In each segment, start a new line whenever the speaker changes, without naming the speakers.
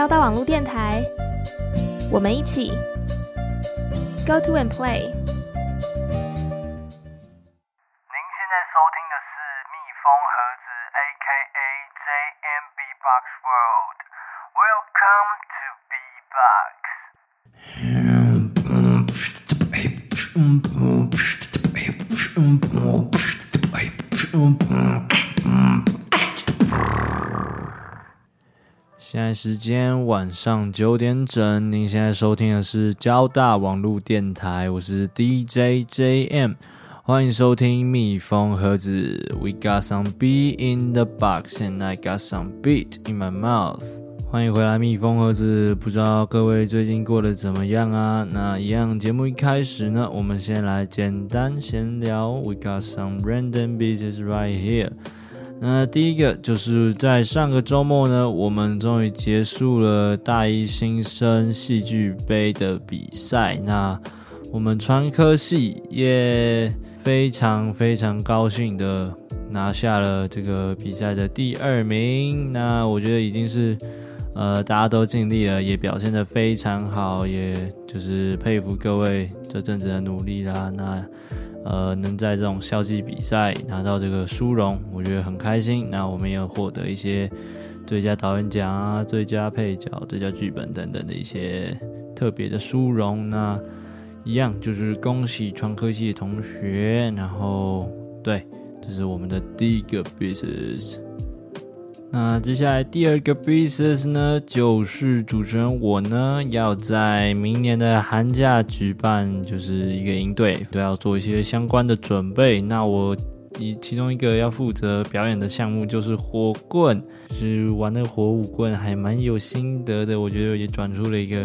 交大网络电台，我们一起 Go to and play。
在
时间晚上九点整，您现在收听的是交大网络电台，我是 DJ JM，欢迎收听蜜蜂盒子。We got some bee in the box and I got some beat in my mouth。欢迎回来蜜蜂盒子，不知道各位最近过得怎么样啊？那一样节目一开始呢，我们先来简单闲聊。We got some random beats right here。那第一个就是在上个周末呢，我们终于结束了大一新生戏剧杯的比赛。那我们川科系也非常非常高兴的拿下了这个比赛的第二名。那我觉得已经是呃大家都尽力了，也表现得非常好，也就是佩服各位这阵子的努力啦。那呃，能在这种校际比赛拿到这个殊荣，我觉得很开心。那我们也有获得一些最佳导演奖啊、最佳配角、最佳剧本等等的一些特别的殊荣。那一样就是恭喜创科系的同学。然后，对，这是我们的第一个 business。那接下来第二个 business 呢，就是主持人我呢要在明年的寒假举办就是一个营队，都要做一些相关的准备。那我以其中一个要负责表演的项目就是火棍，就是玩那个火舞棍，还蛮有心得的。我觉得也转出了一个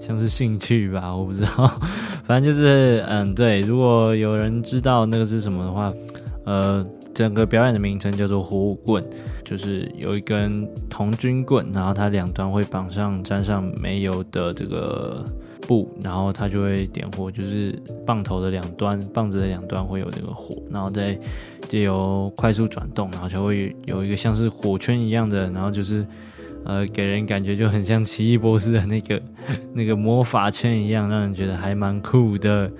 像是兴趣吧，我不知道，反正就是嗯，对，如果有人知道那个是什么的话，呃。整个表演的名称叫做火舞棍，就是有一根童军棍，然后它两端会绑上沾上煤油的这个布，然后它就会点火，就是棒头的两端，棒子的两端会有这个火，然后再借由快速转动，然后就会有一个像是火圈一样的，然后就是呃给人感觉就很像奇异博士的那个那个魔法圈一样，让人觉得还蛮酷的。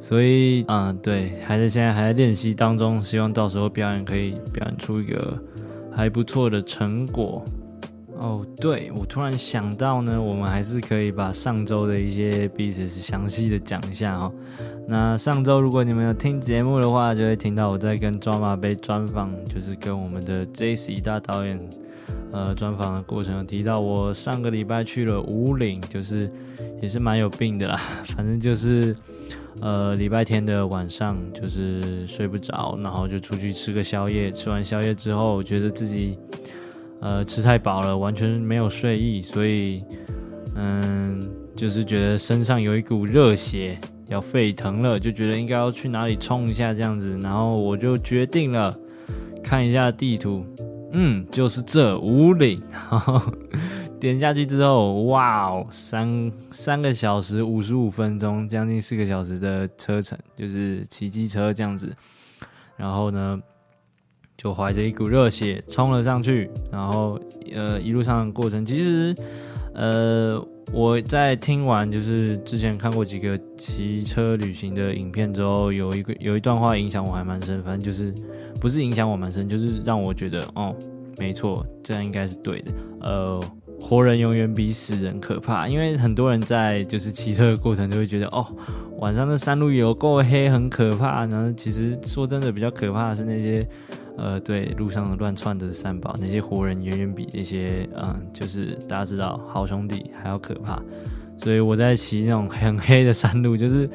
所以，嗯，对，还是现在还在练习当中，希望到时候表演可以表演出一个还不错的成果。哦，对，我突然想到呢，我们还是可以把上周的一些 business 详细的讲一下哦。那上周如果你们有听节目的话，就会听到我在跟抓马杯专访，就是跟我们的 JC 大导演呃专访的过程，有提到我上个礼拜去了武岭，就是也是蛮有病的啦，反正就是。呃，礼拜天的晚上就是睡不着，然后就出去吃个宵夜。吃完宵夜之后，觉得自己呃吃太饱了，完全没有睡意，所以嗯，就是觉得身上有一股热血要沸腾了，就觉得应该要去哪里冲一下这样子。然后我就决定了看一下地图，嗯，就是这五岭。点下去之后，哇哦，三三个小时五十五分钟，将近四个小时的车程，就是骑机车这样子。然后呢，就怀着一股热血冲了上去。然后，呃，一路上的过程，其实，呃，我在听完就是之前看过几个骑车旅行的影片之后，有一个有一段话影响我还蛮深。反正就是不是影响我蛮深，就是让我觉得，哦，没错，这样应该是对的。呃。活人永远比死人可怕，因为很多人在就是骑车的过程就会觉得哦，晚上的山路有够黑，很可怕。然后其实说真的，比较可怕的是那些呃，对路上乱窜的三宝，那些活人远远比那些嗯，就是大家知道好兄弟还要可怕。所以我在骑那种很黑的山路，就是。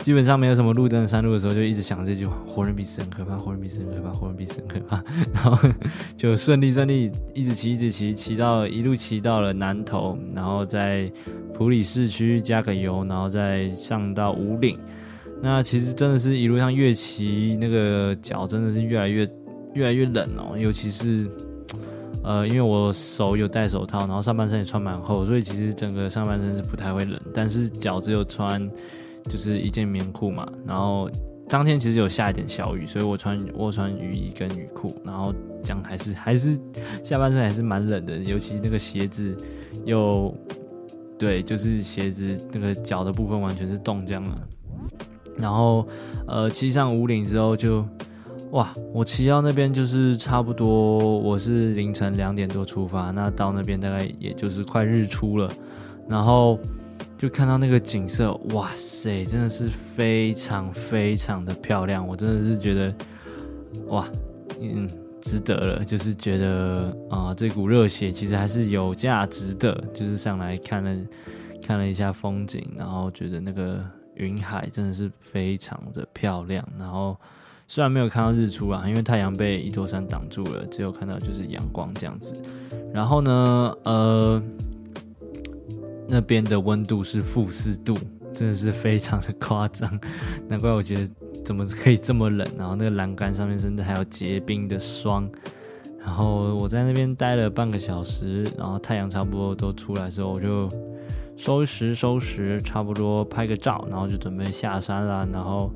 基本上没有什么路灯的山路的时候，就一直想这句话：活人比死人可怕，活人比死人可怕，活人比死人可怕。然后就顺利顺利一直骑，一直骑，骑到一路骑到了南头，然后在普里市区加个油，然后再上到武岭。那其实真的是一路上越骑，那个脚真的是越来越越来越冷哦。尤其是呃，因为我手有戴手套，然后上半身也穿蛮厚，所以其实整个上半身是不太会冷，但是脚只有穿。就是一件棉裤嘛，然后当天其实有下一点小雨，所以我穿我穿雨衣跟雨裤，然后讲还是还是下半身还是蛮冷的，尤其那个鞋子又对，就是鞋子那个脚的部分完全是冻僵了。然后呃骑上五岭之后就哇，我骑到那边就是差不多我是凌晨两点多出发，那到那边大概也就是快日出了，然后。就看到那个景色，哇塞，真的是非常非常的漂亮，我真的是觉得，哇，嗯，值得了，就是觉得啊、这股热血其实还是有价值的，就是上来看了看了一下风景，然后觉得那个云海真的是非常的漂亮，然后虽然没有看到日出啊，因为太阳被一座山挡住了，只有看到就是阳光这样子，然后呢，呃。那边的温度是负四度，真的是非常的夸张，难怪我觉得怎么可以这么冷。然后那个栏杆上面甚至还有结冰的霜。然后我在那边待了半个小时，然后太阳差不多都出来之后，我就收拾收拾，差不多拍个照，然后就准备下山了。然后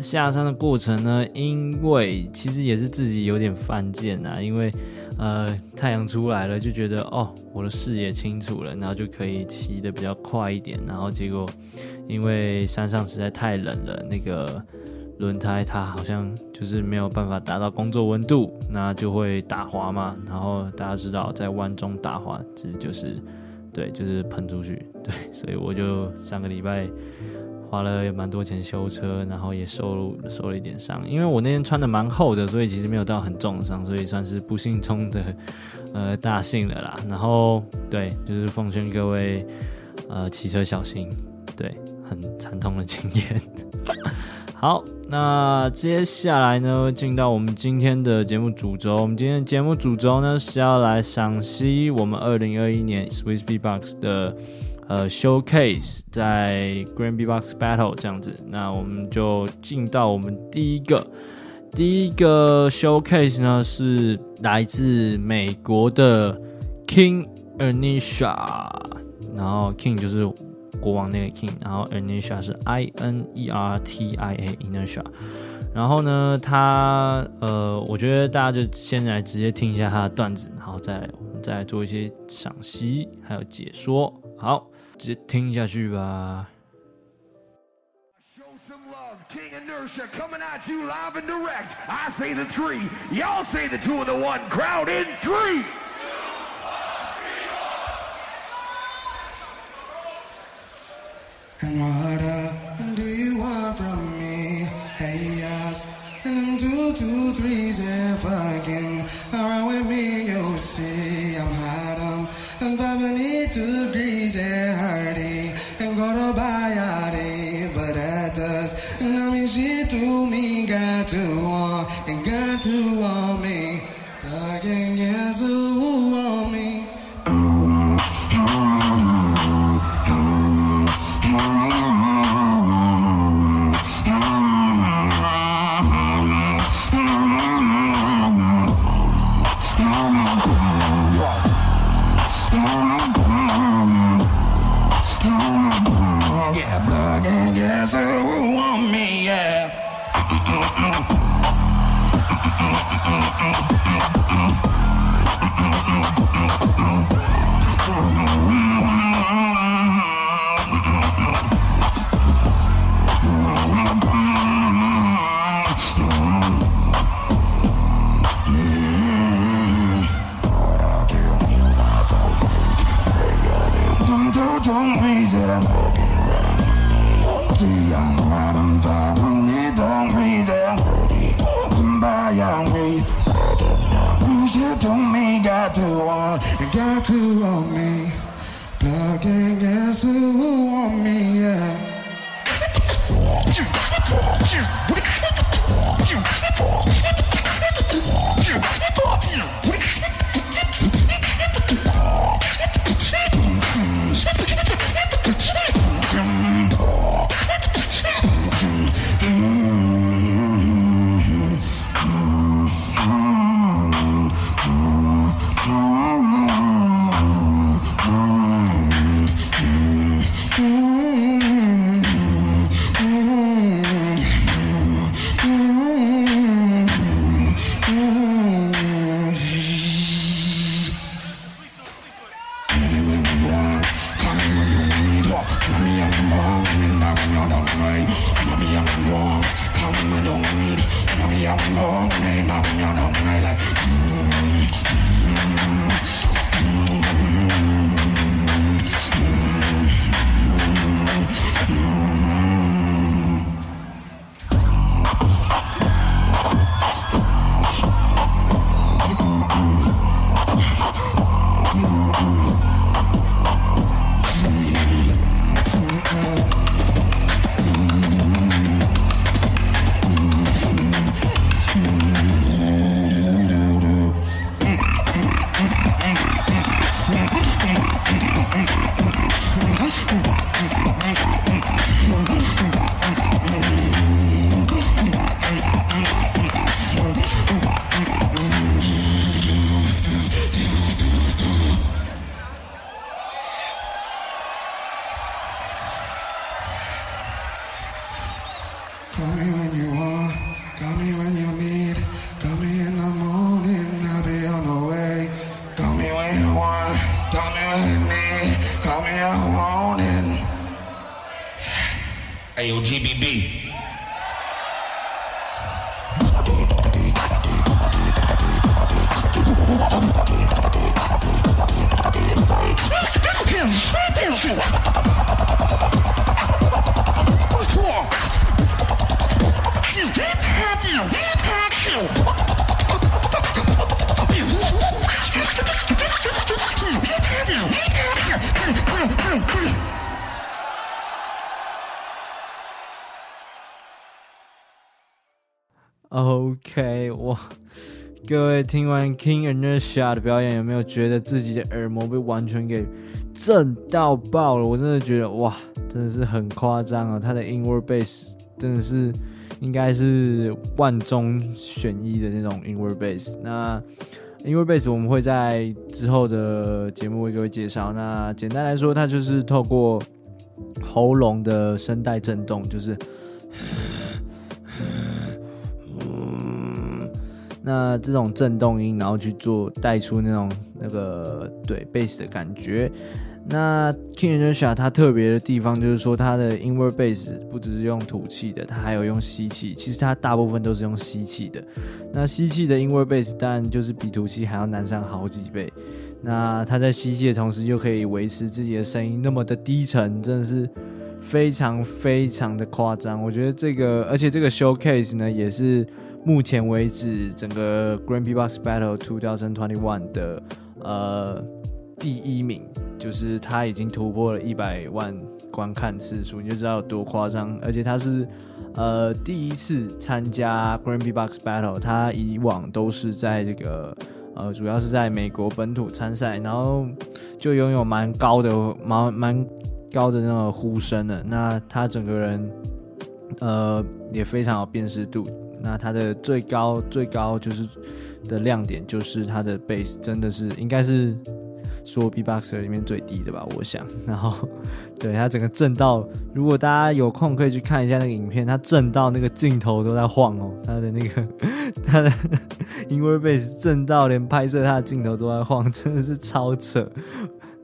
下山的过程呢，因为其实也是自己有点犯贱啊，因为。呃，太阳出来了，就觉得哦，我的视野清楚了，然后就可以骑得比较快一点。然后结果，因为山上实在太冷了，那个轮胎它好像就是没有办法达到工作温度，那就会打滑嘛。然后大家知道，在弯中打滑，其实就是对，就是喷出去。对，所以我就上个礼拜。花了蛮多钱修车，然后也受受了一点伤。因为我那天穿的蛮厚的，所以其实没有到很重伤，所以算是不幸中的呃大幸了啦。然后对，就是奉劝各位呃骑车小心，对，很惨痛的经验。好，那接下来呢，进到我们今天的节目主轴。我们今天的节目主轴呢是要来赏析我们二零二一年 Swiss B Box 的。呃，showcase 在 Grand B Box Battle 这样子，那我们就进到我们第一个第一个 showcase 呢，是来自美国的 King Inertia，然后 King 就是国王那个 King，然后 Inertia 是 I N E R T I A Inertia，然后呢，他呃，我觉得大家就先来直接听一下他的段子，然后再我们再来做一些赏析还有解说，好。直接听下去吧。
King Inertia coming at you live and direct. I say the three. Y'all say the two and the one. Crowd in three.
And what do you want from me? Hey, yes. And two, two, threes if I can. Around with me, you see, I'm hot. I'm 5 degrees. to me, got to walk and got to walk. one. Don't me, call me, I want it.
GBB. Impact you! Impact you!
OK，哇！各位听完 King andersia 的表演，有没有觉得自己的耳膜被完全给震到爆了？我真的觉得哇，真的是很夸张啊！他的 inward bass 真的是应该是万中选一的那种 inward bass。那因为 bass 我们会在之后的节目为各位介绍。那简单来说，它就是透过喉咙的声带震动，就是。嗯那这种震动音，然后去做带出那种那个对贝斯的感觉。那 King Inertia 它特别的地方就是说，它的 inward bass 不只是用吐气的，它还有用吸气。其实它大部分都是用吸气的。那吸气的 inward bass 当然就是比吐气还要难上好几倍。那它在吸气的同时，又可以维持自己的声音那么的低沉，真的是非常非常的夸张。我觉得这个，而且这个 showcase 呢，也是。目前为止，整个 Grand Beatbox Battle 2021的呃第一名，就是他已经突破了一百万观看次数，你就知道有多夸张。而且他是呃第一次参加 Grand Beatbox Battle，他以往都是在这个呃主要是在美国本土参赛，然后就拥有蛮高的蛮蛮高的那个呼声的。那他整个人呃也非常有辨识度。那他的最高最高就是的亮点就是他的 base 真的是应该是说 B Boxer 里面最低的吧，我想。然后对他整个震到，如果大家有空可以去看一下那个影片，他震到那个镜头都在晃哦，他的那个 他的 inward bass 震到连拍摄他的镜头都在晃，真的是超扯。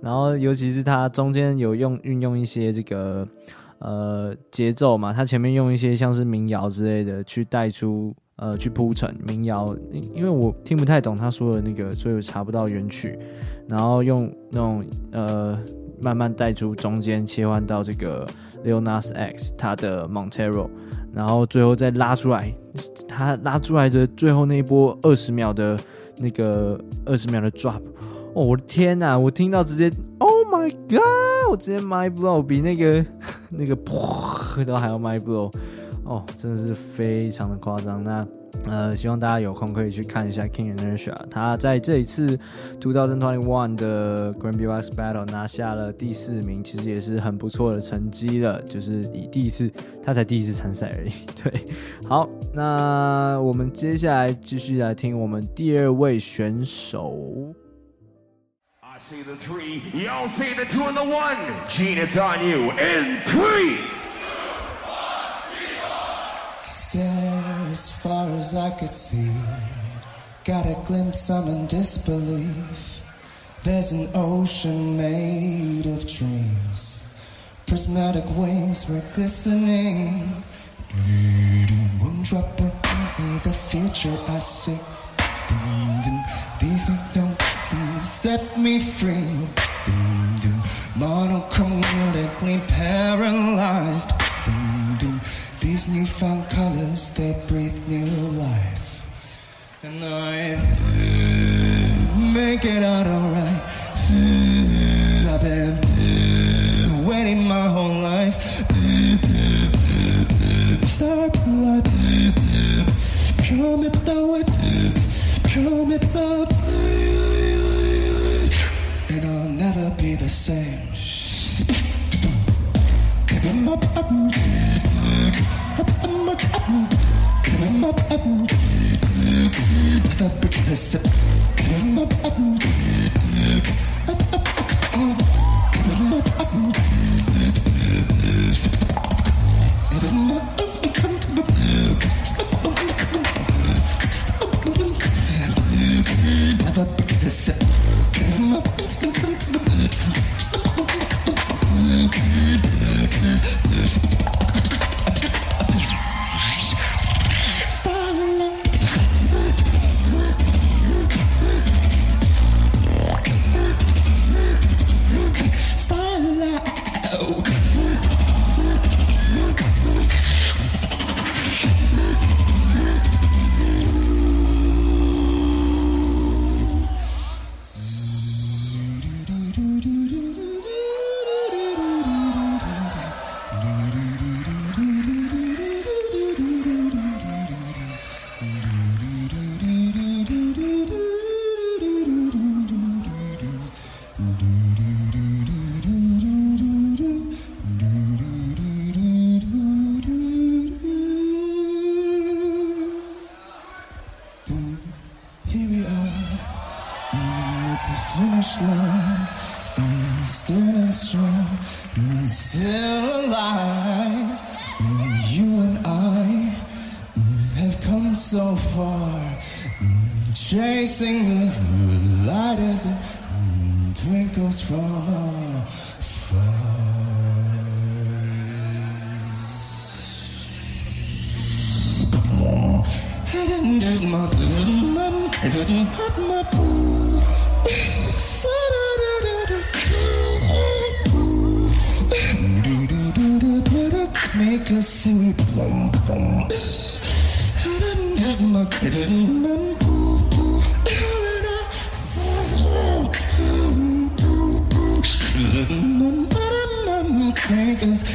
然后尤其是他中间有用运用一些这个。呃，节奏嘛，他前面用一些像是民谣之类的去带出，呃，去铺陈民谣，因因为我听不太懂他说的那个，所以我查不到原曲，然后用那种呃，慢慢带出中间切换到这个 Lil Nas X 他的 Montero，然后最后再拉出来，他拉出来的最后那一波二十秒的那个二十秒的 drop，哦，我的天呐，我听到直接，Oh my God，我直接 mind blow 比那个。那个噗都还要 mind blow 哦，真的是非常的夸张。那呃，希望大家有空可以去看一下 King Inertia，他在这一次2021的 Grand Beatbox Battle 拿下了第四名，其实也是很不错的成绩了。就是以第一次，他才第一次参赛而已。对，好，那我们接下来继续来听我们第二位选手。
I See the three, y'all see the two and the one. Gene, it's on you. In three.
As far as I could see. Got a glimpse, I'm in disbelief. There's an ocean made of dreams. Prismatic wings were glistening. One drop of me, the future I see. These don't set me free. Monochromatically paralyzed. These newfound colors, they breathe new life. And I make it out alright. I've been waiting my whole life. Start life. Show me the way. Show me the and I'll never be the same. Come up, come up, do,
do, do. seconds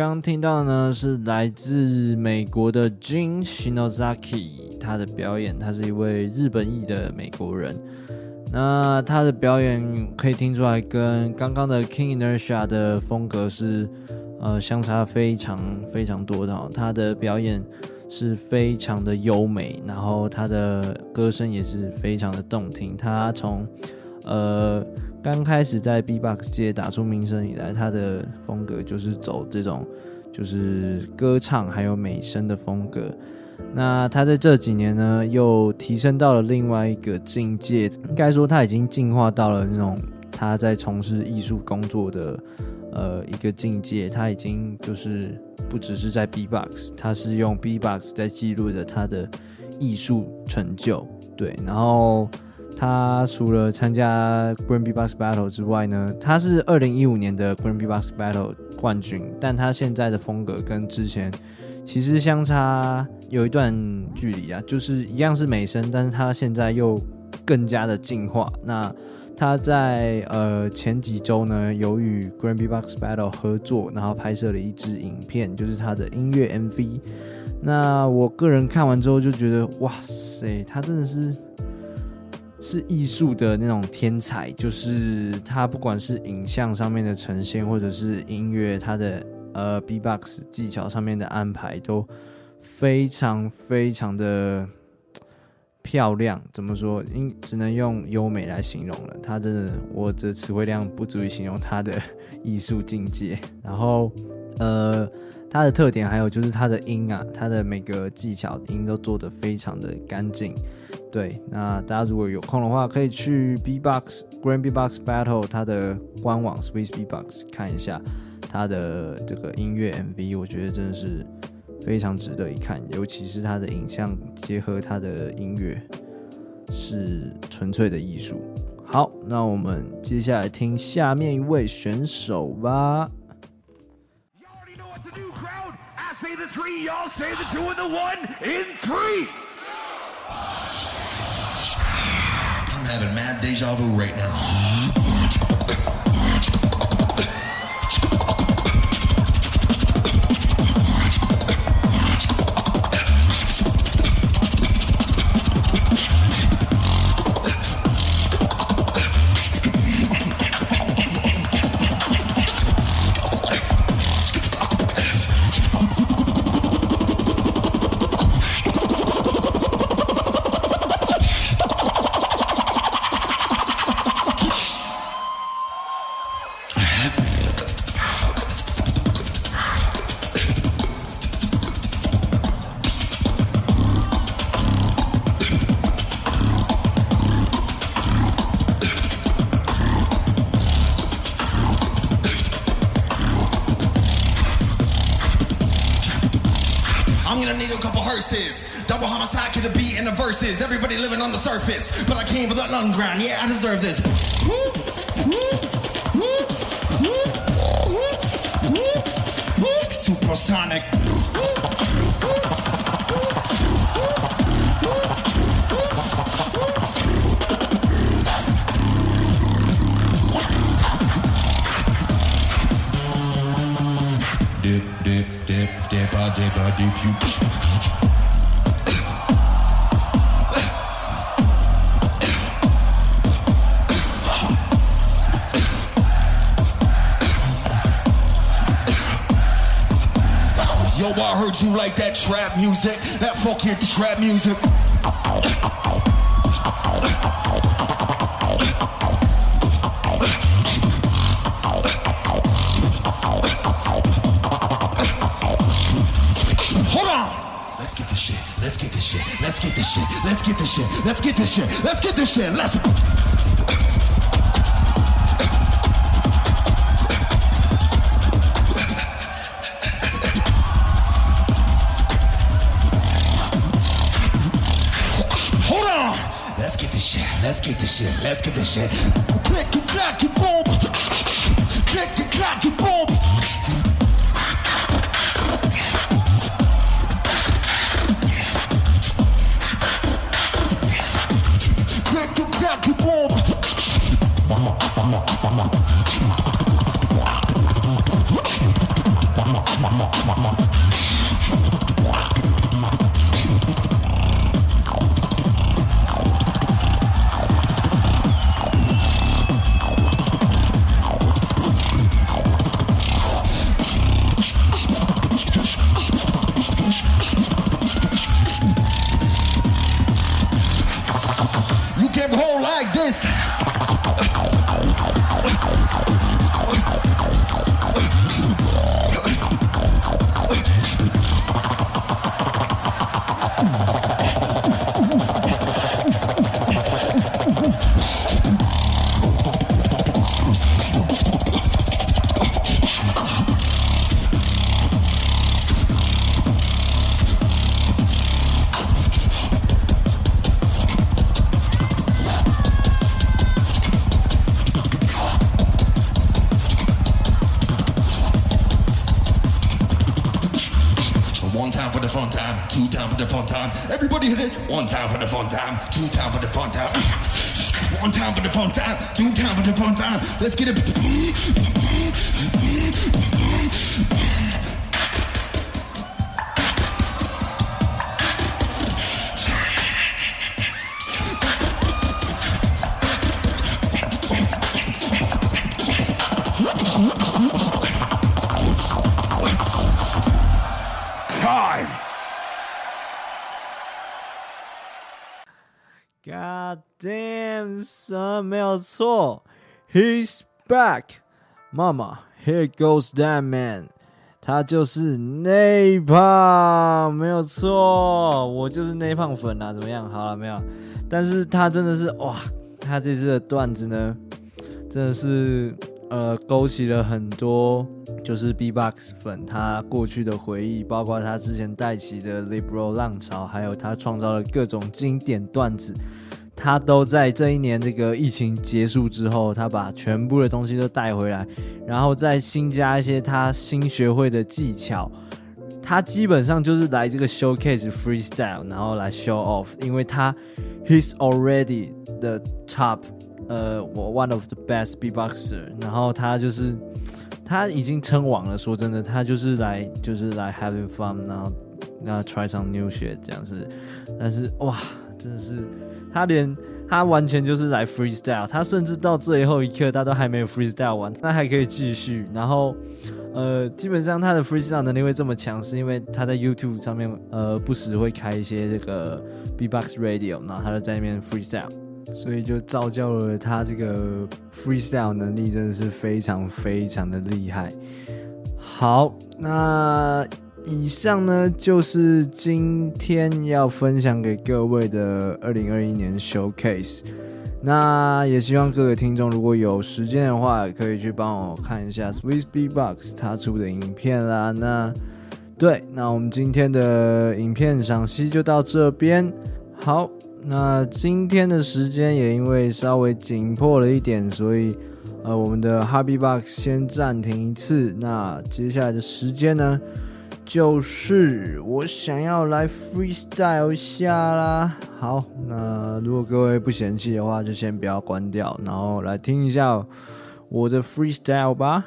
刚刚听到的呢是来自美国的 Jin Shinozaki，他的表演，他是一位日本裔的美国人。那他的表演可以听出来，跟刚刚的 King Inertia 的风格是呃相差非常非常多的。他的表演是非常的优美，然后他的歌声也是非常的动听。他从呃刚开始在 B-box 界打出名声以来，他的风格就是走这种就是歌唱还有美声的风格。那他在这几年呢，又提升到了另外一个境界，应该说他已经进化到了那种他在从事艺术工作的呃一个境界。他已经就是不只是在 B-box，他是用 B-box 在记录着他的艺术成就。对，然后。他除了参加 Grand B-box Battle 之外呢，他是二零一五年的 Grand B-box Battle 冠军，但他现在的风格跟之前其实相差有一段距离啊，就是一样是美声，但是他现在又更加的进化。那他在呃前几周呢，有与 Grand B-box Battle 合作，然后拍摄了一支影片，就是他的音乐 MV。那我个人看完之后就觉得，哇塞，他真的是。是艺术的那种天才，就是他不管是影像上面的呈现，或者是音乐，他的呃 B-box 技巧上面的安排都非常非常的漂亮。怎么说？应只能用优美来形容了。他真的，我的词汇量不足以形容他的艺术境界。然后，呃，他的特点还有就是他的音啊，他的每个技巧音都做得非常的干净。对，那大家如果有空的话，可以去 B-box Grand B-box Battle 它的官网 Swiss B-box 看一下它的这个音乐 MV，我觉得真的是非常值得一看，尤其是它的影像结合它的音乐，是纯粹的艺术。好，那我们接下来听下面一位选手吧。
Having mad deja vu right now. Living on the surface, but I came for the underground. Yeah, I deserve this. Supersonic. Dip, dip, dip, dip, a dip, a dip, you. You like that trap music, that funky trap music. Hold on. Let's get this shit. Let's get this shit. Let's get this shit. Let's get this shit. Let's get this shit. Let's get this shit. Let's. Let's get this shit. Let's get this shit. Click and clack and boom. Click and clack and boom. Click and clack and boom. upon time, two time upon time. Let's get it.
Damn, son，没有错，He's back，妈妈，Here goes that man，他就是内胖，没有错，我就是内胖粉啊，怎么样？好了没有？但是他真的是哇，他这次的段子呢，真的是呃勾起了很多就是 B-box 粉他过去的回忆，包括他之前带起的 Libro 浪潮，还有他创造的各种经典段子，他都在这一年这个疫情结束之后，他把全部的东西都带回来，然后再新加一些他新学会的技巧。他基本上就是来这个 showcase freestyle，然后来 show off，因为他 he's already the top，呃，我 one of the best beatboxer，然后他就是他已经称王了。说真的，他就是来就是来 having fun，然后那 try some new shit 这样子。但是哇，真的是他连他完全就是来 freestyle，他甚至到最后一刻他都还没有 freestyle 完，那还可以继续，然后。呃，基本上他的 freestyle 能力会这么强，是因为他在 YouTube 上面，呃，不时会开一些这个 B-box Radio，然后他就在那边 freestyle，所以就造就了他这个 freestyle 能力真的是非常非常的厉害。好，那以上呢就是今天要分享给各位的二零二一年 Showcase。那也希望各位听众如果有时间的话，可以去帮我看一下 Swiss B Box 他出的影片啦。那对，那我们今天的影片赏析就到这边。好，那今天的时间也因为稍微紧迫了一点，所以呃，我们的 Hobby Box 先暂停一次。那接下来的时间呢，就是我想要来 freestyle 一下啦。好，那如果各位不嫌弃的话，就先不要关掉，然后来听一下我的 freestyle 吧。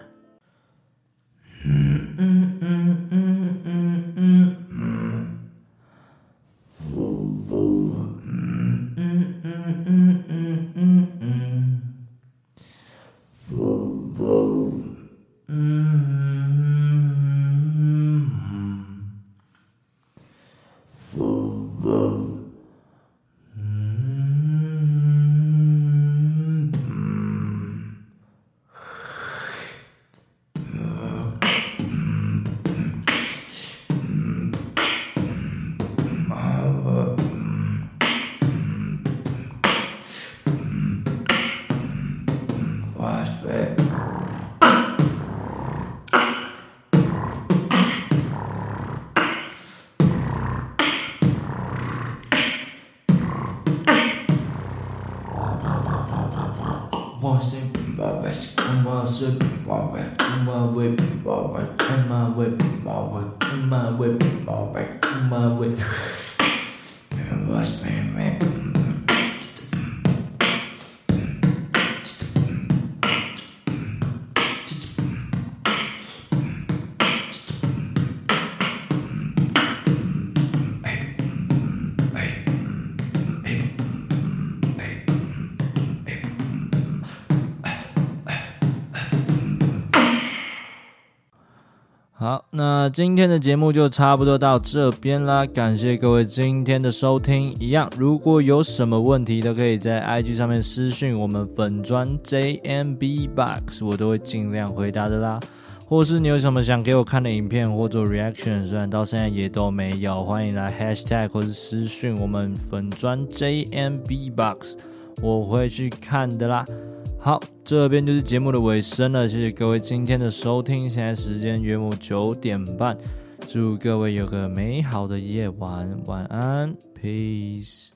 那今天的节目就差不多到这边啦，感谢各位今天的收听。一样，如果有什么问题，都可以在 IG 上面私讯我们粉砖 JMB Box，我都会尽量回答的啦。或是你有什么想给我看的影片或做 reaction，虽然到现在也都没有，欢迎来 Hashtag 或是私讯我们粉砖 JMB Box，我会去看的啦。好，这边就是节目的尾声了，谢谢各位今天的收听。现在时间约莫九点半，祝各位有个美好的夜晚，晚安，peace。